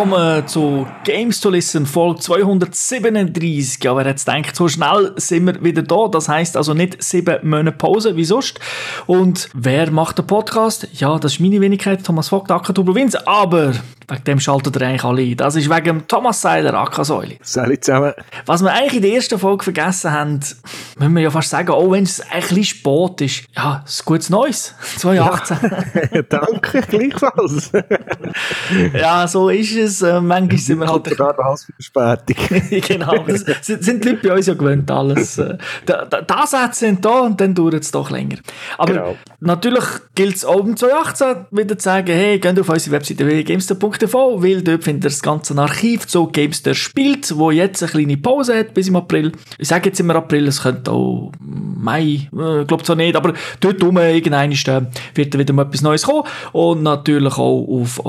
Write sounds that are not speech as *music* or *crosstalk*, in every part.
willkommen zu Games to Listen, Folge 237. Ja, wer jetzt denkt, so schnell sind wir wieder da. Das heißt also nicht sieben Monate Pause, wie sonst. Und wer macht den Podcast? Ja, das ist meine Wenigkeit, Thomas Vogt, Akka Provinz. Aber wegen dem schaltet ihr eigentlich alle ein. Das ist wegen Thomas Seiler, Akka Säule. Salut zusammen. Was wir eigentlich in der ersten Folge vergessen haben, müssen wir ja fast sagen, auch wenn es ein bisschen spät ist, ja, es ist gutes Neues. 2018. *laughs* Ja, *laughs* danke, gleichfalls. *laughs* *laughs* ja, so ist es. Äh, manchmal sind wir halt... Für Verspätung. *laughs* genau, das sind, sind die Leute bei uns ja gewöhnt, alles. Äh, da, Sätze sind da und dann dauert es doch länger. Aber Genau. natürlich gilt es im 2018 wieder zu sagen, hey, geht auf unsere Webseite www.gamester.tv, weil dort findet ihr das ganze Archiv zu Gamester spielt, wo jetzt eine kleine Pause hat bis im April. Ich sage jetzt immer April, es könnte auch Mai, äh, glaube zwar nicht, aber dort rum irgendwann äh, wird wieder mal etwas Neues kommen und natürlich auch auf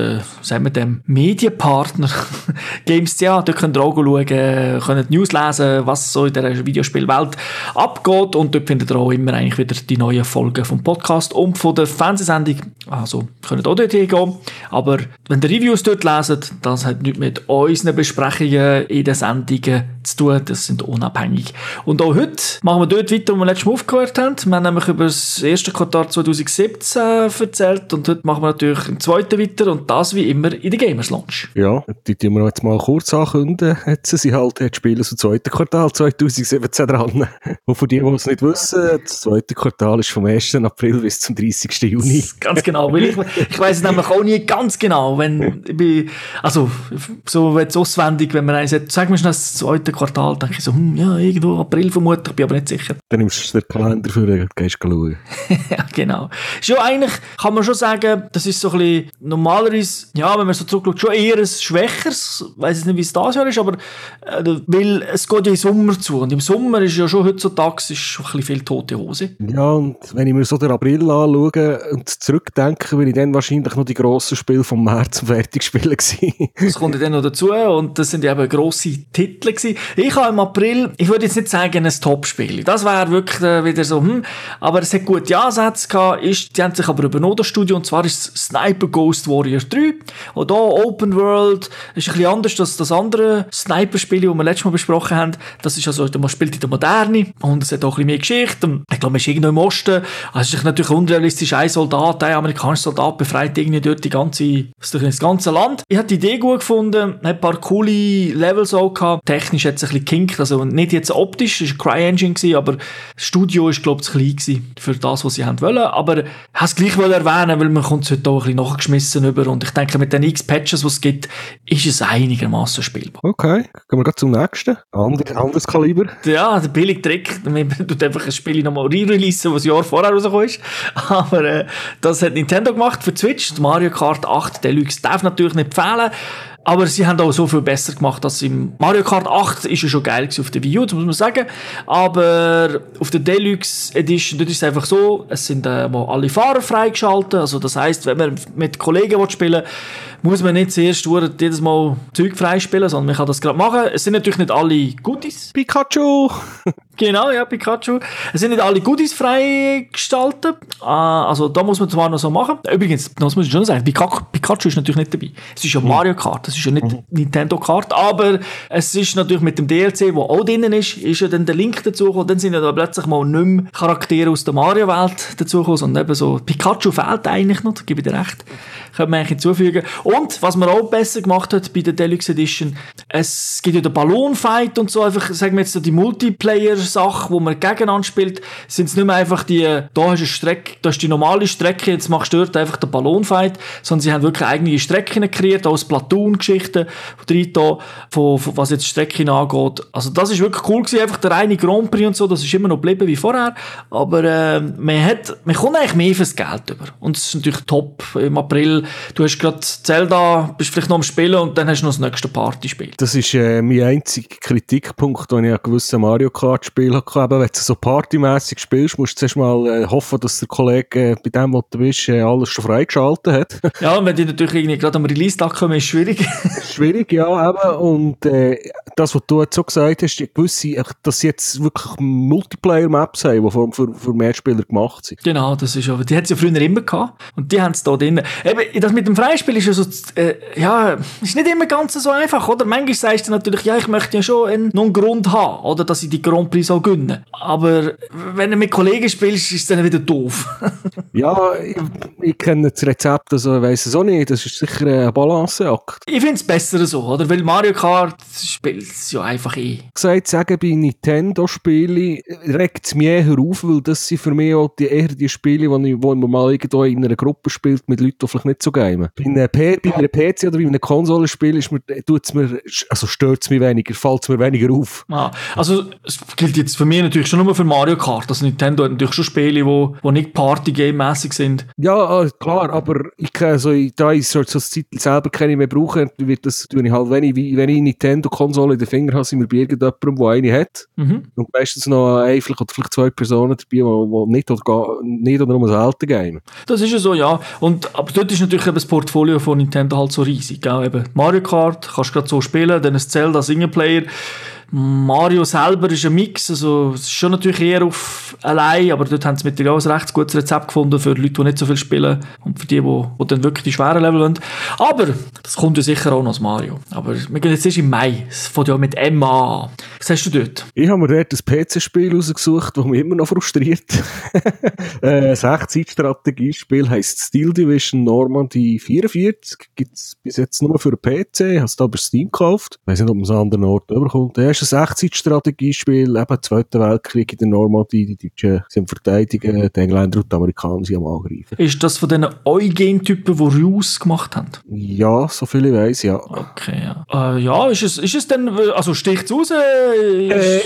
unseren, sagen wir dem, Medienpartner. *laughs* Games.ch, dort könnt ihr auch schauen, könnt News lesen, was so in der Videospielwelt abgeht. Und dort findet ihr auch immer eigentlich wieder die neuen Folgen vom Podcast und von der Fernsehsendung, also könnt ihr auch dort hingehen, aber wenn ihr Reviews dort leset, das hat nichts mit unseren Besprechungen in den Sendungen zu tun, das sind unabhängig. Und auch heute machen wir dort weiter, wo wir letztes Mal aufgehört haben. Wir haben nämlich über das erste Quartal 2017 erzählt und heute machen wir natürlich im zweiten weiter. Und das wie immer in der Gamers Lounge. Ja, die tun wir jetzt mal kurz ankündigen. Jetzt sind sie halt jetzt spielen aus dem zweiten Quartal 2017 dran. *laughs* Und für die, die es nicht wissen, das zweite Quartal ist vom 1. April bis zum 30. Juni. Ganz genau, weil ich, ich weiß es nämlich auch nie ganz genau, wenn ich bin, also so jetzt auswendig, wenn man eins sagt, sag mir schnell das zweite Quartal, denke ich so, hm, ja, irgendwo April vermutlich, bin aber nicht sicher. Dann nimmst du den Kalender für und gehst schauen. *laughs* ja, genau. Ist ja eigentlich, kann man schon sagen, das ist so ein bisschen normalerweise, ja, wenn man so zurückschaut, schon eher ein schwächeres, weiß jetzt nicht, wie es das Jahr ist, aber äh, weil es geht ja im Sommer zu und im Sommer ist ja schon heutzutage ist schon ein bisschen viel tote Hose. Ja, und wenn ich mir so den April anschaue und zurückdenke, bin ich dann wahrscheinlich noch die grossen Spiele vom März zum Fertigspielen gewesen. Das kommt ja dann noch dazu und das sind ja eben grosse Titel gewesen. Ich habe im April, ich würde jetzt nicht sagen, ein Top-Spiel. Das wäre wirklich äh, wieder so, hm, aber es hat gute Ansätze gehabt, ist, die haben sich aber übernommen, das Studio, und zwar ist es Sniper Ghost Warrior 3. Und da Open World, ist ein bisschen anders als das andere Sniper-Spiel, das wir letztes Mal besprochen haben. Das ist also, man spielt in der Moderne und es hat auch ein bisschen mehr Geschichte. Ich glaube, man ist irgendwo im Osten. Also es ist natürlich unrealistisch, ein Soldat, ein amerikanischer Soldat befreit irgendwie dort die ganze, das ganze Land. Ich habe die Idee gut gefunden, hat ein paar coole Levels auch gehabt. Technisch hat es ein bisschen kinkt, also nicht jetzt optisch, es war Cry-Engine, aber das Studio ist, glaube ich, zu klein für das, was sie wollen. Aber ich habe es gleich erwähnen, weil man kommt es heute auch ein bisschen nachgeschmissen über und ich denke, mit den x Patches, die es gibt, ist es einigermaßen spielbar. Okay, gehen wir gleich zum nächsten. Ander, anderes Kaliber. Ja, der billige Trick, man *laughs* tut einfach ein Spiel nochmal re-releasen, was ein Jahr vorher rausgekommen ist. *laughs* Aber äh, das hat Nintendo gemacht für Switch. Die Mario Kart 8 Deluxe darf natürlich nicht fehlen. Aber sie haben auch so viel besser gemacht, als im Mario Kart 8 ist ja schon geil auf der Wii U, das muss man sagen. Aber auf der Deluxe Edition, dort ist es einfach so, es sind äh, alle Fahrer freigeschaltet. Also das heißt, wenn man mit Kollegen will spielen muss man nicht zuerst jedes Mal Zeug freispielen, sondern man kann das gerade machen. Es sind natürlich nicht alle Goodies. Pikachu! *laughs* Genau, ja, Pikachu. Es sind nicht alle Goodies freigestaltet. Ah, also da muss man zwar noch so machen. Übrigens, das muss ich schon sagen, Pikachu, Pikachu ist natürlich nicht dabei. Es ist ja Mario Kart, das ist ja nicht Nintendo Kart, aber es ist natürlich mit dem DLC, wo auch drinnen ist, ist ja dann der Link dazu gekommen. Dann sind ja da plötzlich mal nicht mehr Charaktere aus der Mario-Welt dazu gekommen, sondern eben so, Pikachu fehlt eigentlich noch, da gebe ich dir recht. Könnte man eigentlich hinzufügen. Und, was man auch besser gemacht hat bei der Deluxe Edition, es gibt ja den Ballonfight und so, einfach, sagen wir jetzt so die Multiplayer-Sache, wo man gegeneinander spielt, sind es nicht mehr einfach die, da du eine Strecke, da ist die normale Strecke, jetzt machst du dort einfach den Ballonfight, sondern sie haben wirklich eigene Strecken kreiert, auch Splatoon-Geschichten drin, da, von, von, was jetzt Strecken angeht. Also das ist wirklich cool gewesen, einfach der reine Grand Prix und so, das ist immer noch geblieben wie vorher, aber äh, man hat, man kommt eigentlich mehr fürs Geld über. Und es ist natürlich top im April, du hast gerade Zelda, bist vielleicht noch am Spielen und dann hast du noch das nächste Partyspiel. Das ist äh, mein einziger Kritikpunkt, den ich an gewissen Mario Kart Spiel hatte, wenn du so partymässig spielst, musst du zuerst mal äh, hoffen, dass der Kollege äh, bei dem, wo du bist, äh, alles schon freigeschaltet hat. *laughs* ja, und wenn die natürlich irgendwie gerade am Release-Tag kommen, ist schwierig. *laughs* schwierig, ja, eben. Und äh, das, was du jetzt so gesagt hast, gewisse, dass sie jetzt wirklich Multiplayer-Maps haben, die für, für, für Mehrspieler gemacht sind. Genau, das ist aber, die hat es ja früher immer gehabt. Und die haben es da drin. Eben, das mit dem Freispiel ist ja so, äh, ja, ist nicht immer ganz so einfach, oder? Manchmal sagst du natürlich, ja, ich möchte ja schon einen, noch einen Grund haben, oder? Dass ich die Grand Prix so gönne. Aber wenn du mit Kollegen spielst, ist es dann wieder doof. *laughs* ja, ich, ich kenne das Rezept, also ich weiss es auch nicht. Das ist sicher ein Balanceakt. Ich finde es besser so, oder? Weil Mario Kart spielt es ja einfach eh. Gesagt, sagen, bei Nintendo-Spielen regt es mich eher auf, weil das sind für mich auch die, eher die Spiele, wo, ich, wo man mal irgendwo in einer Gruppe spielt mit Leuten, die vielleicht nicht so gamen. Bei einem, bei einem PC oder bei einem Konsolenspiel ist mir, tut's mir, also stört es mich weniger, fällt es mir weniger auf. Ah, also es gilt jetzt für mich natürlich schon nur für Mario Kart. Also Nintendo hat natürlich schon Spiele, wo, wo nicht Party-Game-mäßig sind. Ja, äh, klar, aber ich kann so, da ich so das Titel selber keine mehr brauchen, wird das, tue ich halt, wenn ich, wenn ich Nintendo-Konsole in den Finger habe, sind wir bei irgendjemandem, der eine hat. Mhm. Und meistens noch ein, vielleicht, oder vielleicht zwei Personen dabei, die nicht oder, gar, nicht oder nur selten game. Das ist ja so, ja. Und, aber dort ist natürlich eben das Portfolio von Nintendo halt so riesig. Gell? Eben Mario Kart kannst du gerade so spielen, dann ein Zelda Singleplayer. Mario selber ist ein Mix, also es ist schon natürlich eher auf allein, aber dort haben sie mit auch ein recht gutes Rezept gefunden für Leute, die nicht so viel spielen und für die, die, dann wirklich die schweren Level wollen. Aber das kommt ja sicher auch noch aus Mario. Aber wir gehen jetzt erst im Mai, es fängt ja mit MA Was hast du dort? Ich habe mir dort ein PC-Spiel rausgesucht, das mich immer noch frustriert. *laughs* ein 16-Strategiespiel heisst Steel Division Normandy 44, gibt es bis jetzt nur für PC, es da über Steam gekauft. Ich weiß nicht, ob man es an anderen Orten überkommt ist ein Echtzeitstrategiespiel, eben Zweiter Weltkrieg in der Normandie, die Deutschen sind verteidigen, die Engländer und die Amerikaner sind am Angreifen. Ist das von diesen Eugen-Typen, die Ruse gemacht haben? Ja, so viel ich weiss, ja. Okay, ja. Äh, ja, ist es, ist es denn, also sticht es raus? Äh,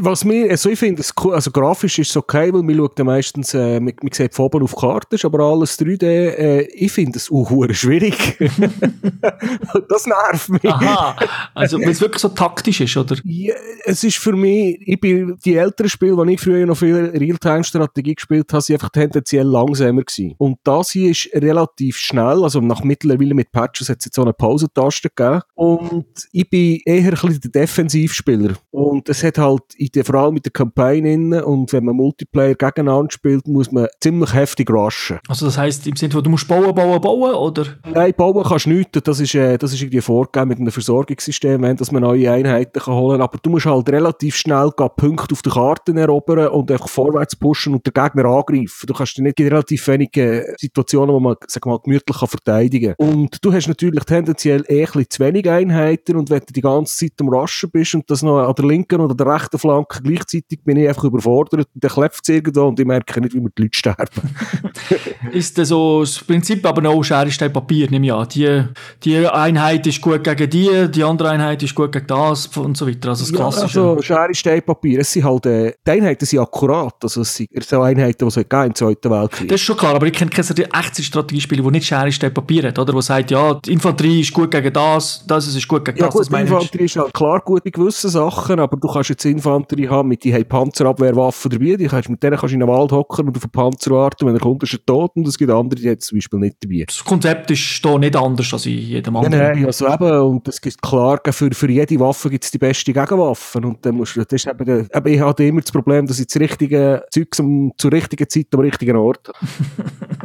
was mir, also ich finde, also grafisch ist es okay, weil man schaut ja meistens, äh, man, man sieht von oben auf Karten, ist aber alles 3D, äh, ich finde es auch schwierig. *laughs* das nervt mich. Aha, also weil es wirklich so taktisch ist, oder? Ja, es ist für mich, ich bin, die älteren Spiele, die ich früher noch viel Realtime-Strategie gespielt habe, sind einfach tendenziell langsamer gewesen. Und das hier ist relativ schnell, also nach mittlerweile mit Patches hat es jetzt so eine Pausentaste gegeben. Und ich bin eher ein bisschen der Defensivspieler. Und es hat halt, in der, vor allem mit der Kampagne und wenn man Multiplayer gegeneinander spielt, muss man ziemlich heftig rushen. Also das heisst im Sinne von, du musst bauen, bauen, bauen, oder? Nein, bauen kannst du nicht. Das ist, äh, das ist irgendwie vorgegeben mit einem Versorgungssystem, wenn dass man neue Einheiten kann holen aber du musst halt relativ schnell Punkte auf der Karte erobern und einfach vorwärts pushen und den Gegner angreifen. Du kannst nicht in relativ wenigen Situationen, wo man, sag mal, gemütlich verteidigen kann. Und du hast natürlich tendenziell eh ein zu wenig Einheiten und wenn du die ganze Zeit am Raschen bist und das noch an der linken oder der rechten Flanke gleichzeitig bin ich einfach überfordert und dann klepft es irgendwo und ich merke nicht, wie mir die Leute sterben. *laughs* ist das so das Prinzip aber noch Schere, Stein, Papier, nehme ich an. Die, die Einheit ist gut gegen die, die andere Einheit ist gut gegen das und so weiter. Also das Klassische. Ja, also Schere, Stein, Papier. Es sind halt, äh, die Einheiten sind akkurat. Also es sind so Einheiten, die es halt im Zweiten Weltkrieg. Das ist schon klar, aber ich kenne keine echte Strategiespiele, die nicht Schere, Stein, Papier hat, oder? Wo sagt, ja, die Infanterie ist gut gegen das, das ist gut gegen ja, das. Gut, das die Infanterie ist halt klar gut bei gewissen Sachen, aber du kannst jetzt Infanterie haben, mit die haben Panzerabwehrwaffen dabei, die kannst, mit denen kannst du in einen Wald hocken und auf einen Panzer warten, wenn er kommt, ist er tot und es gibt andere, die jetzt zum Beispiel nicht dabei. Das Konzept ist da nicht anders als in jedem anderen. Nein, nein, also eben, und es gibt klar, für, für jede Waffe gibt es die beste Gegenwaffe und dann musst du, das ist eben, der, eben, ich hatte immer das Problem, dass ich das richtige Zeug zum, zur richtigen Zeit am richtigen Ort. *laughs*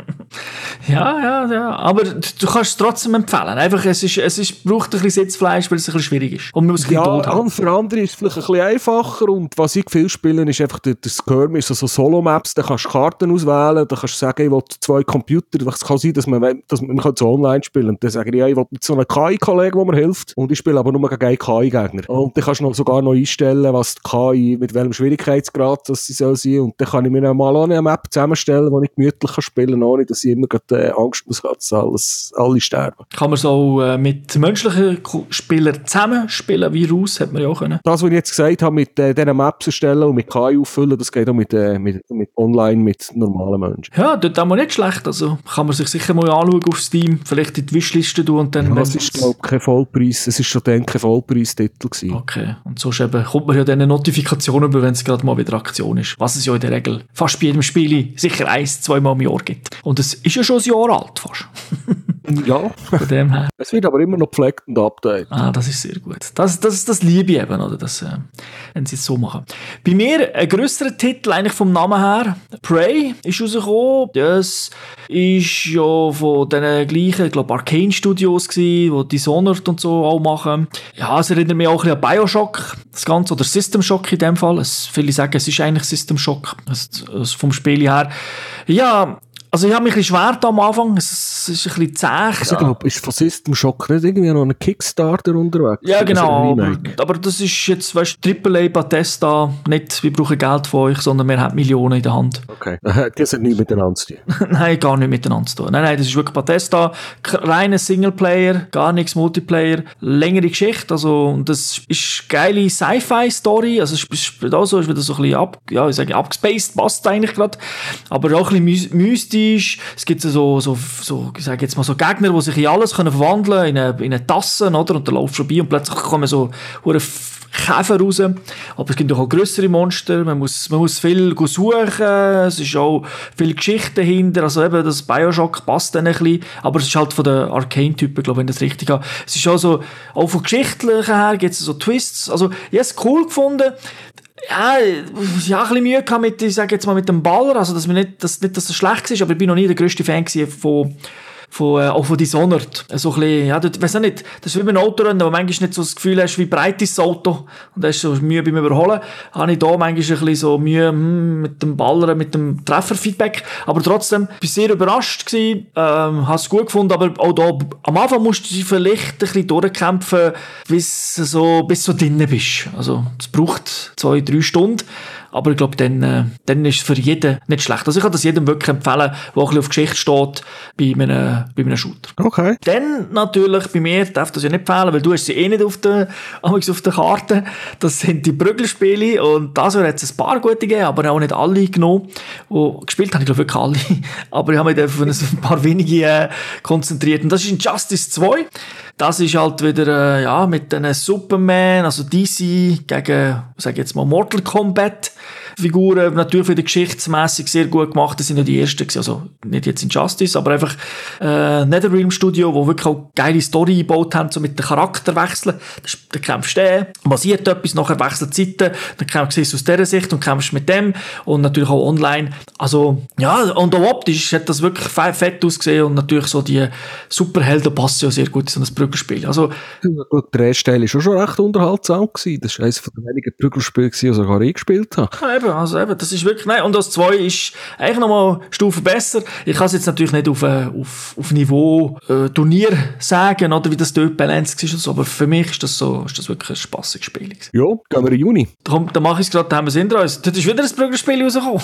ja, ja, ja, aber du kannst es trotzdem empfehlen. Einfach, es, ist, es ist, braucht ein bisschen Sitzfleisch, weil es ein bisschen schwierig ist. Und man muss ja, haben. für andere ist es vielleicht ein bisschen einfacher und was ich viel spiele, ist einfach der Skirmish, also Solo-Maps, da kannst du Karten auswählen, da kannst du sagen, ich will zwei Computer, es kann sein, dass man, dass man, man kann so online spielen und dann sage ich, ja, ich will mit so einem KI-Kollegen, der mir hilft und ich spiele aber nur gegen einen KI-Gegner. Und dann kannst du noch sogar noch einstellen, was die KI, mit welchem Schwierigkeitsgrad das sie soll sein und dann kann ich mir mal eine Map zusammenstellen, wo ich gemütlich kann spielen kann, ohne dass ich immer grad, äh, Angst muss haben, dass alles, alle sterben. Kann man so äh, mit menschlichen Spielern zusammen spielen, Virus hat man ja auch können. Das, was ich jetzt gesagt habe, mit äh, diesen Maps erstellen und mit KI auffüllen, das geht auch mit, äh, mit, mit online, mit normalen Menschen. Ja, dort haben wir nicht schlecht, also kann man sich sicher mal anschauen auf Steam, vielleicht in die Wishliste tun und dann... Ja, das ist, glaube ich, kein Vollpreis, es ist schon dann kein Vollpreistitel gewesen. Okay, und sonst eben kommt man ja dann eine Notifikation über, wenn es gerade mal wieder Aktion ist, was es ja in der Regel fast bei jedem Spiel sicher eins, zweimal im Jahr gibt. Und es ist ja schon ein Jahr alt fast. ja. Von dem her. Es wird aber immer noch gepflegt und updated. Ah, das ist sehr gut. Das, das, das liebe ich eben, oder? Das, äh, wenn sie es so machen. Bei mir ein grösserer Titel, eigentlich vom Namen her, Prey, ist rausgekommen. Das ist ja von den gleichen, ich glaube, Arcane Studios gewesen, die Dishonored und so auch machen. Ja, es erinnert mich auch ein bisschen an Bioshock, das Ganze, oder System Shock in dem Fall. Es, viele sagen, es ist eigentlich System Shock, also, also vom Spiel her. Ja, also ich habe mich ein bisschen schwer am Anfang, es, ist ein bisschen zäh. Also ich glaube, ist von System Shock nicht irgendwie noch ein Kickstarter unterwegs? Ja, genau, aber, aber, das ist jetzt, weißt du, AAA Bethesda, nicht, wir brauchen Geld von euch, sondern wir haben Millionen in der Hand. Okay, *laughs* die sind nicht miteinander zu tun? *laughs* nein, gar nicht miteinander zu tun. Nein, nein, das ist wirklich Bethesda, reiner Singleplayer, gar nichts Multiplayer, längere Geschichte, also und das ist eine geile Sci-Fi-Story, also es ist also ist wieder so ein bisschen ab, ja, ich sage, abgespaced, passt eigentlich gerade, aber auch ein bisschen mystisch ist. Es gibt so, so, so ich sage jetzt mal so Gegner, die sich in alles können verwandeln können, in eine, in eine Tasse, oder? Und dann laufst du vorbei und plötzlich kommen so Käfer raus. Aber es gibt auch größere Monster. Man muss, man muss viel suchen. Es ist auch viel Geschichte dahinter. Also eben, das Bioshock passt dann ein bisschen. Aber es ist halt von den Arcane-Typen, glaube ich, wenn das richtig habe. Es ist auch so, auch von geschichtlichen her gibt es so Twists. Also, ich habe es cool gefunden ja, ich habe ein bisschen Mühe gehabt mit, ich sage jetzt mal, mit dem Baller, also dass, wir nicht, dass, nicht, dass das schlecht ist, aber ich bin noch nie der grösste Fan von von, äh, auch von Dishonored. So ein bisschen, ja, du, weiss auch nicht, das ist wie beim Autorennen, wo manchmal nicht so das Gefühl hast, wie breit ist das Auto und hast so Mühe beim Überholen, habe ich da manchmal ein bisschen so Mühe hm, mit dem Ballern, mit dem Trefferfeedback, aber trotzdem, bin sehr überrascht gewesen, ähm, habe es gut gefunden, aber auch da, am Anfang musst du dich vielleicht ein bisschen durchkämpfen, bis so, bis du drinnen bist. Also, es braucht zwei, drei Stunden, aber ich glaube, dann, äh, dann ist es für jeden nicht schlecht. Also ich kann das jedem wirklich empfehlen, der ein bisschen auf Geschichte steht, bei einem, bei einem Shooter. Okay. Dann natürlich, bei mir darf das ja nicht empfehlen, weil du hast sie eh nicht auf der, auf der Karte. Das sind die Brüggelspiele und das hat es ein paar gute gegeben, aber auch nicht alle genommen. Und gespielt habe ich glaube wirklich alle. *laughs* Aber ich habe mich auf ein paar wenige äh, konzentriert. Und das ist Injustice 2. Das ist halt wieder, äh, ja, mit einem Superman, also DC gegen, sag ich jetzt mal, Mortal Kombat. Figuren natürlich wieder geschichtsmässig sehr gut gemacht. Das sind ja die ersten, also nicht jetzt in Justice, aber einfach äh, Netherrealm Studio, wo wirklich auch geile Story gebaut haben, so mit den Charakterwechseln. Da kämpfst du passiert etwas, nachher wechselt Seiten, dann kämpfst du aus dieser Sicht und kämpfst mit dem und natürlich auch online. Also ja, und auch optisch hat das wirklich fett ausgesehen und natürlich so die Superhelden passen ja sehr gut in so ein Brückenspiel. Also, gut, der erste Teil war schon recht unterhaltsam. Gewesen. Das war eines der wenigen Brückenspiele, die ich sogar ich gespielt habe. Ja, eben, also eben, das ist wirklich, nein, und das 2 ist eigentlich nochmal eine Stufe besser. Ich kann es jetzt natürlich nicht auf, äh, auf, auf Niveau äh, Turnier sagen, oder wie das dort balanced ist und so, aber für mich ist das so, ist das wirklich ein spassiges Spiel. Ja, gehen wir in Juni. Darum, da mache ich es gerade, da haben wir es hinter uns. Dort ist wieder ein Brückenspiel rausgekommen.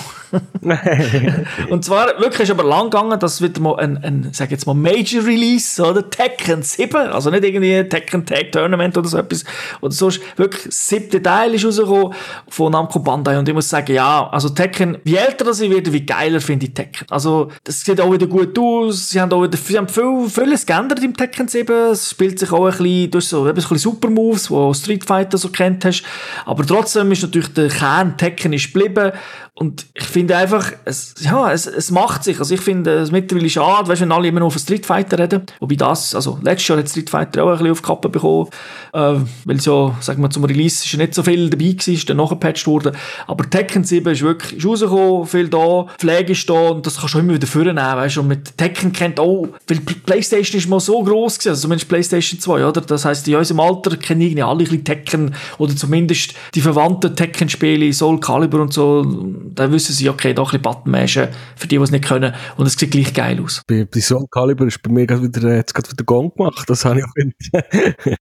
*laughs* und zwar, wirklich ist aber lang gegangen, dass wieder mal ein, ein sag jetzt mal, Major Release, oder? Tekken 7, also nicht irgendwie Tekken Tag Tournament oder so etwas, oder so, wirklich das siebte Teil ist rausgekommen von Namco Bandai und ich muss sagen, ja, also Tekken, je älter das ich werde, wie geiler finde ich Tekken. Also, das sieht auch wieder gut aus, sie haben auch wieder, sie haben viel, vieles geändert im Tekken 7, es spielt sich auch ein bisschen, durch so, ein bisschen Super Moves, wo Street Fighter so kennt hast, aber trotzdem ist natürlich der Kern Tekken ist geblieben und ich finde einfach, es, ja, es, es macht sich. Also ich finde es mittlerweile schade, weißt, wenn alle immer nur von Street Fighter reden. Wobei das, also letztes Jahr hat Street Fighter auch ein bisschen auf die Kappe bekommen, äh, weil es ja, sagen wir, zum Release ist nicht so viel dabei gewesen, ist dann nachgepatcht worden. Aber Tekken 7 ist wirklich ist rausgekommen, viel da, Pflege ist da und das kannst du immer wieder vornehmen, weißt. Und mit Tekken kennt auch, weil Playstation ist mal so groß gewesen, also zumindest Playstation 2, oder? Das heisst, in unserem Alter kennen irgendwie alle ein bisschen Tekken oder zumindest die verwandten Tekken-Spiele, Soul Calibur und so dann wissen sie, okay, da ein bisschen Button mashen, für die, die es nicht können, und es sieht gleich geil aus. Bei, bei Soul Calibur ist bei mir gerade wieder, äh, jetzt gerade wieder Gang gemacht, das habe ich auch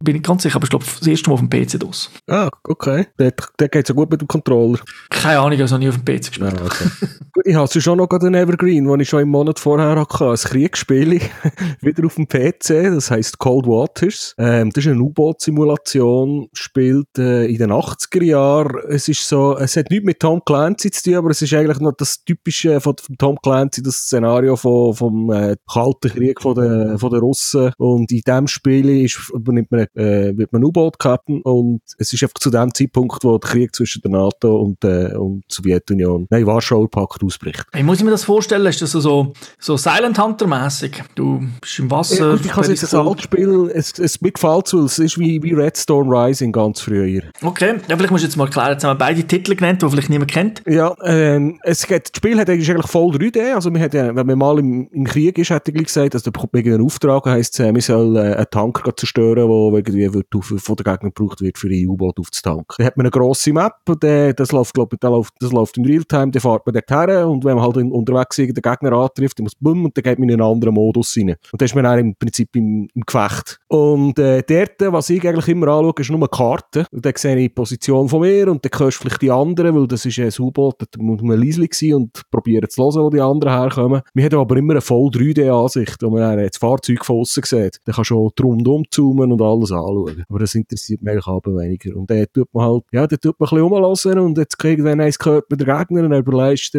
Bin ich ganz sicher, aber ich glaube, das erste Mal auf dem PC dos. Ah, okay. Der, der geht so gut mit dem Controller. Keine Ahnung, also nie auf dem PC gespielt. Ah, okay. gut, ich habe schon noch gerade einen Evergreen, den ich schon im Monat vorher hatte, ein Kriegsspiel, *laughs* wieder auf dem PC, das heisst Cold Waters. Ähm, das ist eine U-Boot-Simulation, spielt äh, in den 80er Jahren. Es ist so, es hat nichts mit Tom Clancy zu tun, aber es ist eigentlich noch das typische von, von Tom Clancy, das Szenario von, vom äh, Kalten Krieg von den, von den Russen. Und in diesem Spiel ist, nimmt man, äh, wird man U-Boot-Captain und es ist einfach zu dem Zeitpunkt, wo der Krieg zwischen der NATO und, äh, und der Sowjetunion, nein, Warschauer Pakt ausbricht. Wie muss ich mir das vorstellen? Ist das so, so Silent Hunter-mäßig? Du bist im Wasser. Ja, ich kann es jetzt ein altes Spiel, es, es mir gefällt es, es ist wie, wie Red Storm Rising ganz früher. Okay, ja, vielleicht musst du jetzt mal erklären, jetzt haben wir beide Titel genannt, die vielleicht niemand kennt. Ja, ähm, es geht, das Spiel hat eigentlich voll 3D, also wir hat, wenn man mal im, im Krieg ist, hat er gesagt, der wegen einen Auftrag heisst, äh, wir sollen äh, einen Tanker zerstören, der irgendwie wird auf, von der Gegner gebraucht wird, für ein U-Boot aufzutanken. Dann hat man eine grosse Map, der, das läuft, glaube ich, das läuft, in Realtime, dann fährt man dort her und wenn man halt in, unterwegs den Gegner antrifft, dann muss bumm und dann geht man in einen anderen Modus rein. Und dann ist man dann im Prinzip im, im Gefecht. Und äh, dort, was ich eigentlich immer anschaue, ist nur eine Karte. Und dann sehe ich die Position von mir und dann hörst du vielleicht die anderen, weil das ist ein U-Boot, muss man leise und probieren zu hören, wo die anderen herkommen. Wir haben aber immer eine voll 3D-Ansicht, wo man das Fahrzeug von außen sieht. Dann kannst du auch rundum zoomen und alles anschauen. Aber das interessiert mich aber weniger. Und dann tut man halt, ja, dann tut man ein bisschen und jetzt irgendwann eins gehört mit der Gegner und dann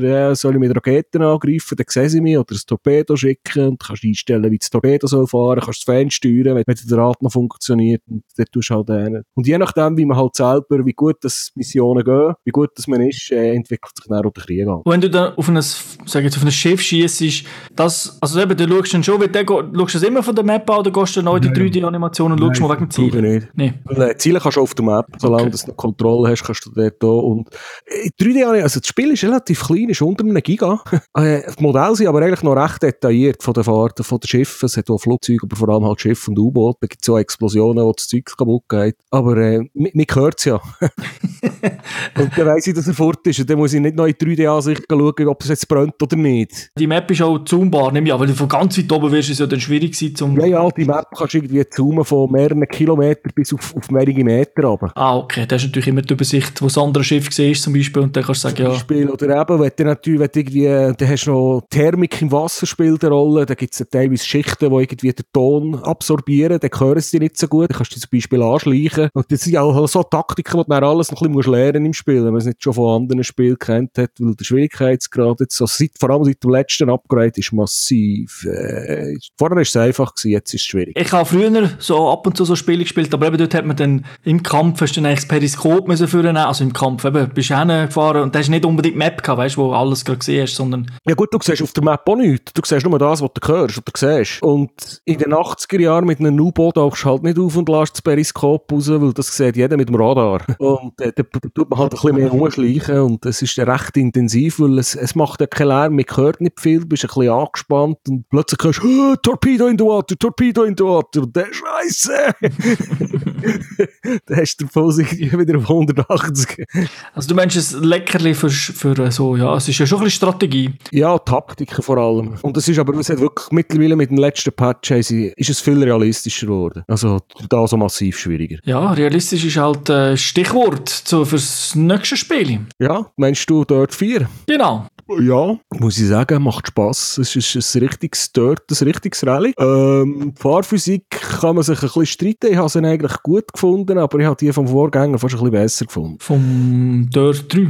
ja, soll ich mit Raketen angreifen, dann sehen sie mich oder ein Torpedo schicken und kannst einstellen, wie das Torpedo soll fahren, kannst das Fan steuern, wenn der Rad noch funktioniert und dann tust du halt einen. Und je nachdem, wie man halt selber, wie gut das Missionen gehen, wie gut das man ist, äh, entwickelt sich dann auch der Krieg an. Wenn du dann auf ein, sag jetzt, auf ein Schiff schießt, das, also eben, du schaust dann schon, wie der, schaust du das immer von der Map an oder gehst du dann in die 3D-Animation und schaust mal wegen dem Ziel? Ziele nicht. Nee. Äh, Ziele kannst du auf der Map, solange okay. du noch Kontrolle hast, kannst du dort auch. Und äh, 3D, also das Spiel ist relativ klein, ist unter einem Giga. *laughs* äh, die Modelle sind aber eigentlich noch recht detailliert von den Fahrten, von den Schiffen. Es hat auch Flugzeuge, aber vor allem halt Schiffe und U-Boote. Da gibt es so Explosionen, wo das Zeug kaputt geht. Aber äh, mir hört es ja. *laughs* und dann weiss ich, dass er fort ist. Und dann muss ich nicht noch in 3D-Ansicht schauen, ob es jetzt brennt oder nicht. Die Map ist auch zoombar, nehme ich an, weil du von ganz weit oben wirst, ist es ja dann schwierig sein, zum... Ja, ja, die Map kannst du irgendwie zoomen von mehreren Kilometern bis auf, auf mehrere Meter runter. Ah, okay. Das ist natürlich immer die Übersicht, wo das andere Schiff siehst, zum Beispiel, und dann kannst du sagen, ja... Beispiel, oder eben, wenn du natürlich, wenn du irgendwie, dann hast du noch Thermik im Wasser spielt eine Rolle, da gibt es teilweise Schichten, die irgendwie den Ton absorbieren, dann hören sie nicht so gut, dann kannst du zum Beispiel anschleichen. Und das sind auch so Taktiken, die du dann alles noch ein bisschen lernen im Spiel, wenn man es nicht schon von anderen Spielen kennt hat, weil der Schwierigkeitsgrad jetzt, so seit, vor allem seit dem letzten Upgrade, ist massiv. Äh, vorher war es einfach gewesen, jetzt ist es schwierig. Ich habe früher so ab und zu so Spiele gespielt, aber eben dort hat man dann im Kampf hast du dann eigentlich das Periskop müssen führen, also im Kampf eben, bist du hingefahren und da hast nicht unbedingt die Map gehabt, weißt, wo alles gerade gesehen hast, sondern... Ja gut, du siehst auf der Map auch nichts. Du siehst nur das, was du hörst oder siehst. Und in den 80er Jahren mit einem U-Boot tauchst du halt nicht auf und lässt das Periskop raus, weil das sieht jeder mit dem Radar. Und äh, da tut man halt ein bisschen mehr rumschleichen und es ist recht intensiv, weil es, es macht ja keinen Lärm, man hört nicht viel, du bist ein bisschen angespannt und plötzlich hörst du oh, Torpedo in the water, Torpedo in the water und der Scheiße! *laughs* dann hast du vorsichtig wieder auf 180. Also du meinst es Leckerli für, für so, ja, es ist ja schon ein bisschen Strategie. Ja, Taktiken vor allem. Und es ist aber, es hat wirklich mittlerweile mit dem letzten Patch ist es viel realistischer geworden. Also da so massiv schwieriger. Ja, realistisch ist halt äh, Stichwort zu, fürs nächste Spiel. Ja, meinst du Dirt 4? Genau. Ja, muss ich sagen, macht Spass. Es ist ein richtiges Dirt, ein richtiges Rallye. Ähm, Fahrphysik kann man sich ein bisschen streiten. Ich habe sie eigentlich gut gefunden, aber ich habe die vom Vorgänger fast ein bisschen besser gefunden. Vom Dirt 3?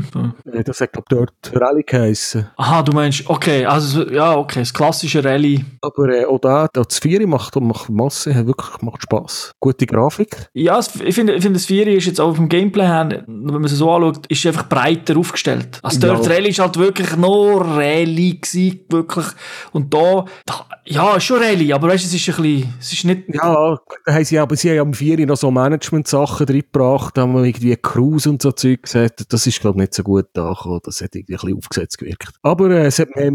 Ja, das hat, glaube Dirt Rallye geheissen. Aha, du meinst, okay, also, ja, okay, das klassische Rallye. Aber äh, auch da, das 4 macht, macht Masse, wirklich macht Spass. Gute Grafik. Ja, ich finde, ich finde das 4 ist jetzt auch vom Gameplay her, wenn man es so anschaut, ist einfach breiter aufgestellt. Also Dirt ja. Rallye ist halt wirklich noch Rallye gewesen, wirklich. Und da, da ja, ist schon Rallye, aber weißt du, es ist ein bisschen, es ist nicht... Ja, da haben sie, aber sie haben am Vieri noch so Management-Sachen drin gebracht, da haben wir irgendwie Cruise und so Zeug gesagt, das ist, glaube ich, nicht so gut angekommen, das hat irgendwie ein bisschen aufgesetzt gewirkt. Aber äh, es, hat mehr,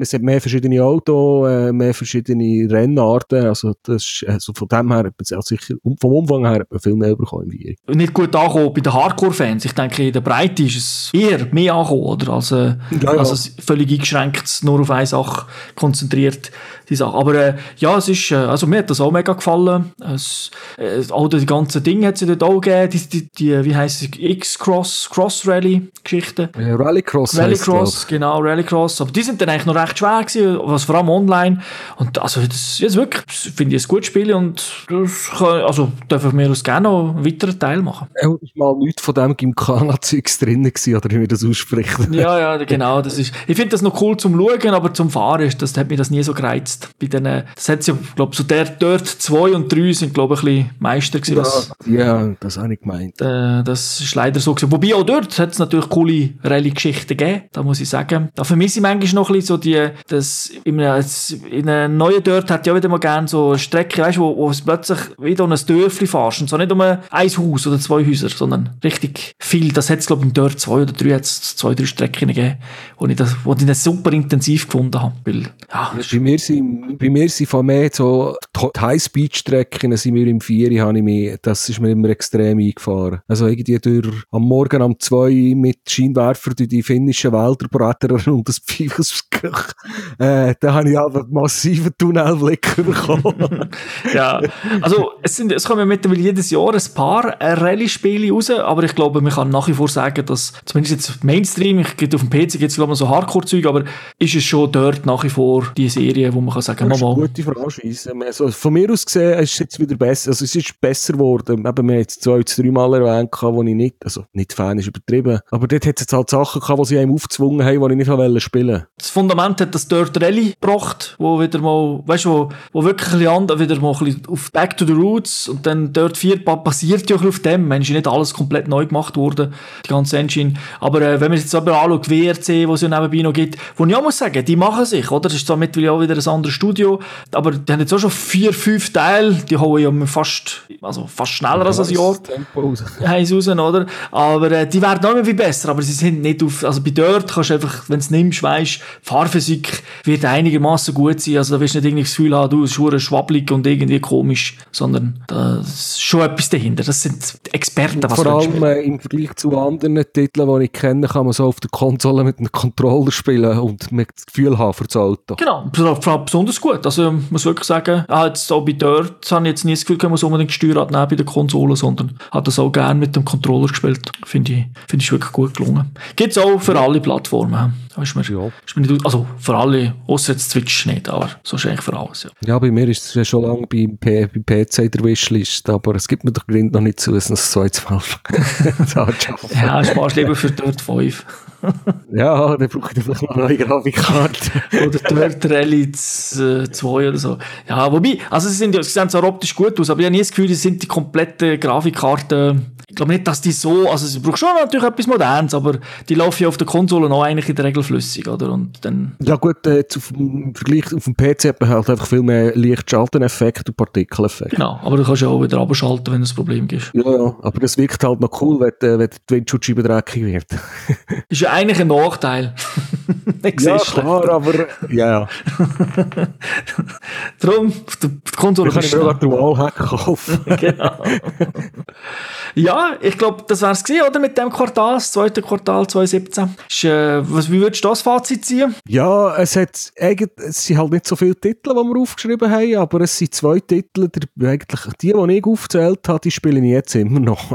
es hat mehr verschiedene Autos, äh, mehr verschiedene Rennarten, also das also von dem her, sicher, vom Umfang her hat man viel mehr bekommen im Vieri. Nicht gut angekommen bei den Hardcore-Fans, ich denke, in der Breite ist es eher mehr angekommen, oder, als, äh, ja, ja. Als völlig eingeschränkt, nur auf eine Sache konzentriert die Sache. Aber äh, ja, es ist, äh, also mir hat das auch mega gefallen. Es, äh, auch die ganzen Dinge hat es dort auch gegeben. Die, die, die wie heisst es, X-Cross, Cross-Rally-Geschichten. Ja, Rallycross Rallycross, genau, Rallycross. Aber die sind dann eigentlich noch recht schwer gewesen, was vor allem online. Und also das ist wirklich, finde ich, ein gutes Spiel und das kann, also dürfen wir uns gerne noch einen weiteren Teil machen. Ja, ist mal nichts von dem Gymkhana-Zeugs drin gewesen, oder wie man das ausspricht. ja, ja, genau. Das *laughs* ist, ich finde das noch cool zum Schauen, aber zum Fahren ist, das hat mich das nie so gereizt bei den, das hat ja, glaube so der dort zwei und drei sind, glaube ich, ein bisschen Meister gewesen. Was, ja, das habe ich gemeint. Äh, das ist leider so gewesen. Wobei auch dort hat es natürlich coole Rallye-Geschichten gegeben, da muss ich sagen. Da vermisse ich manchmal noch ein bisschen so die, das, in einem, in einem neuen Dort hat ja wieder mal gerne so eine Strecke, weißt du, wo, wo es plötzlich wieder um ein Dörfli fährst und so nicht um ein Haus oder zwei Häuser, sondern richtig viel. Das hat es, glaube ich, im Dort zwei oder drei, hat zwei, drei Strecken gegeben, ich das, wo ich das super intensiv gefunden habe. Weil, ja, bei mir sind bei mir sind von mehr so High-Speed-Strecken sind wir im Vieri, habe ich mich, das ist mir immer extrem eingefahren. Also irgendwie durch, am Morgen um zwei mit Scheinwerfer durch die finnischen Wälder brettern und das Pfeifers, äh, da habe ich einfach massiven Tunnelblick *laughs* bekommen. ja, also es, sind, es kommen mittlerweile jedes Jahr ein paar Rallye-Spiele raus, aber ich glaube, man kann nach wie vor sagen, dass zumindest jetzt Mainstream, ich gehe auf dem PC, gibt es glaube ich so Hardcore-Zeug, aber ist es schon dort nach wie vor die Serie, wo man kann sagen, das ist eine gute Franchise. Also von mir aus gesehen ist es jetzt wieder besser, also es ist besser geworden. Eben, wir haben jetzt zwei, drei Mal erwähnt, wo ich nicht, also nicht Fan ist übertrieben, aber dort hat es jetzt halt Sachen gehabt, die sie einem aufgezwungen haben, die ich nicht wollte spielen. Das Fundament hat das Dirt Rally gebracht, wo wieder mal, weißt du, wo, wo wirklich ein bisschen anders, wieder mal ein bisschen auf Back to the Roots und dann Dirt 4 basiert ja auch auf dem. Mensch, nicht alles komplett neu gemacht worden, die ganze Engine. Aber äh, wenn man jetzt aber anschaut, WRC, was es ja nebenbei noch gibt, wo ich auch muss sagen, die machen sich, oder? Das ist zwar mittlerweile auch wieder ein anderes Studio. Aber die haben jetzt auch schon vier, fünf Teile. Die hauen ja fast, also fast schneller als ein Jahr. Heiß *laughs* raus, oder? Aber äh, die werden auch immer viel besser. Aber sie sind nicht auf, also bei dort kannst du einfach, wenn du es nimmst, weißt, Fahrphysik wird einigermaßen gut sein. Also da wirst du nicht irgendwie das Gefühl haben, du, es ist schwabbelig und irgendwie komisch, sondern da ist schon etwas dahinter. Das sind Experten, was Vor allem äh, im Vergleich zu anderen Titeln, die ich kenne, kann man so auf der Konsole mit einem Controller spielen und mit das Gefühl haben für das Auto. Genau, besonders besonders gut. Also muss wirklich sagen, ah, jetzt auch bei Dirt habe ich jetzt nie das Gefühl, ich muss unbedingt Steuerrad nehmen bei der Konsole, sondern hat das auch gerne mit dem Controller gespielt. Finde ich, finde ich wirklich gut gelungen. Gibt es auch für alle Plattformen. Ist mir, ja. ist mir nicht, also für alle, außer jetzt Twitch nicht, aber so ist eigentlich für alles. Ja, ja bei mir ist es ja schon lange beim, P beim PC der Wishlist, aber es gibt mir doch Grund noch nicht zu, dass es ein zweites Mal Ja, *laughs* sparst lieber für Dirt 5. ja, dann brauche ich vielleicht noch eine neue Grafikkarte. *laughs* oder Dirt Rally 2 oder so. Ja, wobei, also sie, sind, sie sehen zwar optisch gut aus, aber ich habe nie das Gefühl, sie sind die komplette Grafikkarte. Ich glaube nicht, dass die so, also sie brauchen schon natürlich etwas Modernes, aber die laufen ja auf der Konsole noch eigentlich in der Regel flüssig, oder? Und dann ja gut, äh, auf, im Vergleich auf dem PC hat man halt einfach viel mehr Lichtschalteneffekt und Partikeleffekt. Genau, aber du kannst ja auch wieder abschalten, wenn es ein Problem gibt. Ja, ja, aber das wirkt halt noch cool, wenn, äh, wenn die Windschutzscheibe dreckig wird. *laughs* ist eigentlich ein Nachteil. *laughs* ja, klar, aber ja. *laughs* Darum, die Konsole kann ich mir auch Dual-Hack kaufen. *laughs* genau. ja, ich glaube, das wäre es gewesen, oder? Mit dem Quartal, das zweite Quartal 2017. Ist, äh, was, wie würdest du das Fazit ziehen? Ja, es, hat, es sind halt nicht so viele Titel, die wir aufgeschrieben haben, aber es sind zwei Titel, die, eigentlich die, die ich aufgezählt habe, die spielen ich jetzt immer noch.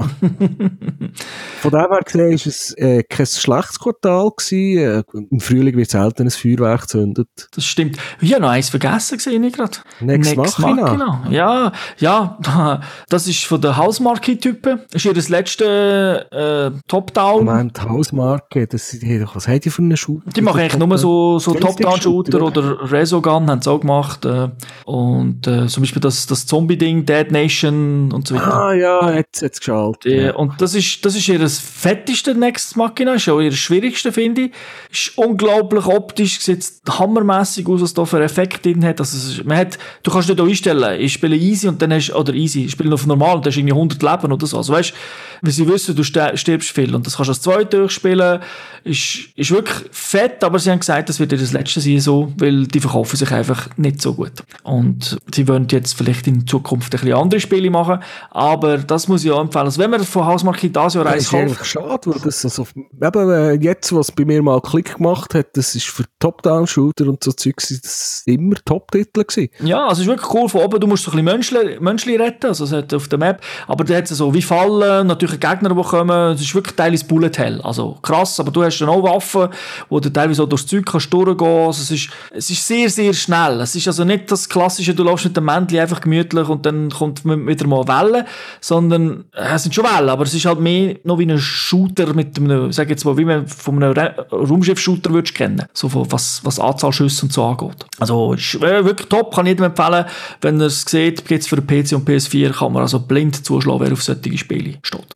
Von dem her gesehen war es äh, kein schlechtes Quartal gewesen. Äh, Im Frühling wird selten ein Feuerwerk gezündet. Das stimmt. Ich habe noch eins vergessen gesehen, ich gerade. Next, Next Machina. Machina. Ja, ja, *laughs* das ist von der Hausmarke-Typen. Das ist ihr letzte äh, Top-Down. Moment, Hausmarke, das, was hat die für eine Shooter? Die machen eigentlich nur so, so Top-Down-Shooter oder Resogun haben sie auch gemacht. Äh, und äh, zum Beispiel das, das Zombie-Ding, Dead Nation und so weiter. Ah ja, jetzt hat es geschaltet. Ja. Und das ist, das ist ihr fetteste Next Machina, ist auch ihr schwierigste, finde ich. Ist unglaublich optisch, sieht hammermäßig aus, was da für Effekte drin hat. Also, ist, man hat, du kannst nicht auch einstellen, ich spiele easy und dann hast, oder easy, ich spiele auf normal und dann hast du irgendwie 100 Leben oder so. Also weißt, wie sie wissen, du stirbst viel und das kannst du als zweite durchspielen, ist, ist wirklich fett, aber sie haben gesagt, das wird ja das letzte sein so, weil die verkaufen sich einfach nicht so gut. Und sie wollen jetzt vielleicht in Zukunft ein bisschen andere Spiele machen, aber das muss ich auch empfehlen. Also wenn man von Hausmarke das Jahr eins kauft... Das ist schade, weil das also, eben, äh, jetzt, was bei mir mal Klick gemacht hat, das ist für Top-Down-Shooter und so Zeug, das immer Top-Titel gewesen. Ja, also es ist wirklich cool. Von oben, du musst so ein bisschen Menschen retten, also es hat auf der Map, aber da hat es so wie Fallen, natürlich Gegner, die kommen, es ist wirklich teilweise Bullet Hell, also krass, aber du hast dann auch Waffen, wo du teilweise auch durchs Zeug kannst durchgehen, also es ist, es ist sehr, sehr schnell, es ist also nicht das klassische, du läufst mit dem Männchen einfach gemütlich und dann kommt wieder mal Wellen, sondern äh, es sind schon Wellen, aber es ist halt mehr noch wie ein Shooter mit einem, sag jetzt mal, wie man von einem Raumschiff-Shooter würdest kennen, so was, was Anzahl Schüsse und so angeht. Also ist äh, wirklich top, kann jedem empfehlen, wenn ihr es seht, gibt es für PC und PS4, kann man also blind zuschlagen, wer auf solche Spiele steht.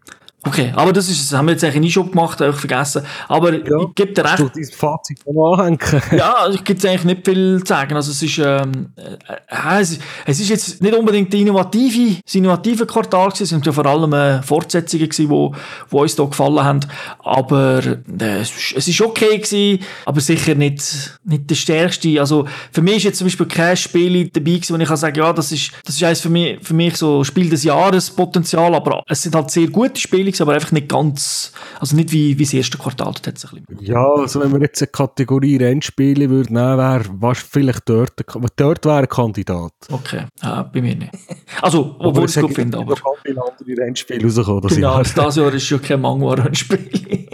Okay, aber das, ist, das haben wir jetzt eigentlich nie schon gemacht, habe ich vergessen. Aber ja, ich gebe dir recht. Du dein Fazit anhängen. *laughs* ja, ich gebe eigentlich nicht viel zu sagen. Also es ist, ähm, äh, es, es, ist jetzt nicht unbedingt die innovative, das innovative Quartal gewesen. Es sind ja vor allem äh, Fortsetzungen gewesen, wo, wo uns da gefallen haben. Aber äh, es ist okay gewesen, aber sicher nicht, nicht der stärkste. Also für mich ist jetzt zum Beispiel kein Spiel dabei gewesen, wo ich kann sagen, ja, das ist, das ist eines für mich, für mich so Spiel des Jahres Potenzial, aber es sind halt sehr gute Spiele aber einfach nicht ganz, also nicht wie, wie das erste Quartal. Dort hat's ein bisschen ja, also wenn wir jetzt eine Kategorie Rennspiele würden nehmen, wäre was vielleicht dort, dort wäre ein Kandidat. Okay, ja, bei mir nicht. Also, obwohl ich es gut finde, aber... viele andere Rennspiele rauskommen. Das genau, Jahr. das Jahr ist ja kein Mangua-Rennspiel. *laughs*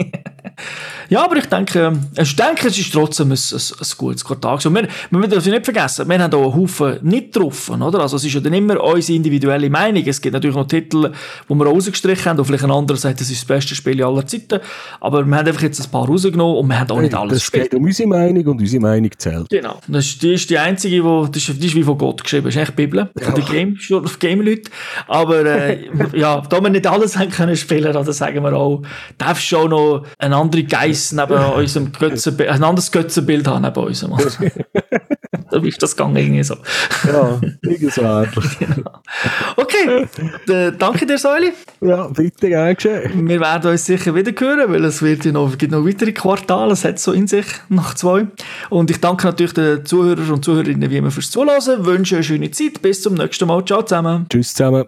Ja, aber ich denke, ich denke es ist trotzdem ein, ein, ein gutes Quartal. Und wir, wir dürfen nicht vergessen, wir haben hier einen Haufen nicht getroffen, oder? Also es ist ja dann immer unsere individuelle Meinung. Es gibt natürlich noch Titel, die wir rausgestrichen haben, und vielleicht ein anderer sagt, das ist das beste Spiel aller Zeiten. Aber wir haben einfach jetzt ein paar rausgenommen und wir haben auch nicht alles das gespielt. Es geht um unsere Meinung und unsere Meinung zählt. Genau. Das ist, die ist die einzige, die, das ist, die ist wie von Gott geschrieben. Das ist echt die Bibel. Ja. Von den Game, Game-Leuten. Aber, äh, *laughs* ja, da wir nicht alles haben können spielen, dann sagen wir auch, darfst du auch noch eine andere Geist neben *laughs* unserem Götzenbild, ein anderes Götzenbild haben neben. Also, *laughs* da ist das gegangen irgendwie so. Ja, irgendwie so *laughs* genau. Okay, D danke dir, Säuli. Ja, bitte, gern geschehen. Wir werden uns sicher wieder hören, weil es wird noch, gibt noch weitere Quartale, es hat so in sich, nach zwei. Und ich danke natürlich den Zuhörern und Zuhörerinnen wie immer fürs Zuhören, wünsche eine schöne Zeit, bis zum nächsten Mal, ciao zusammen. Tschüss zusammen.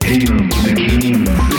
Kings.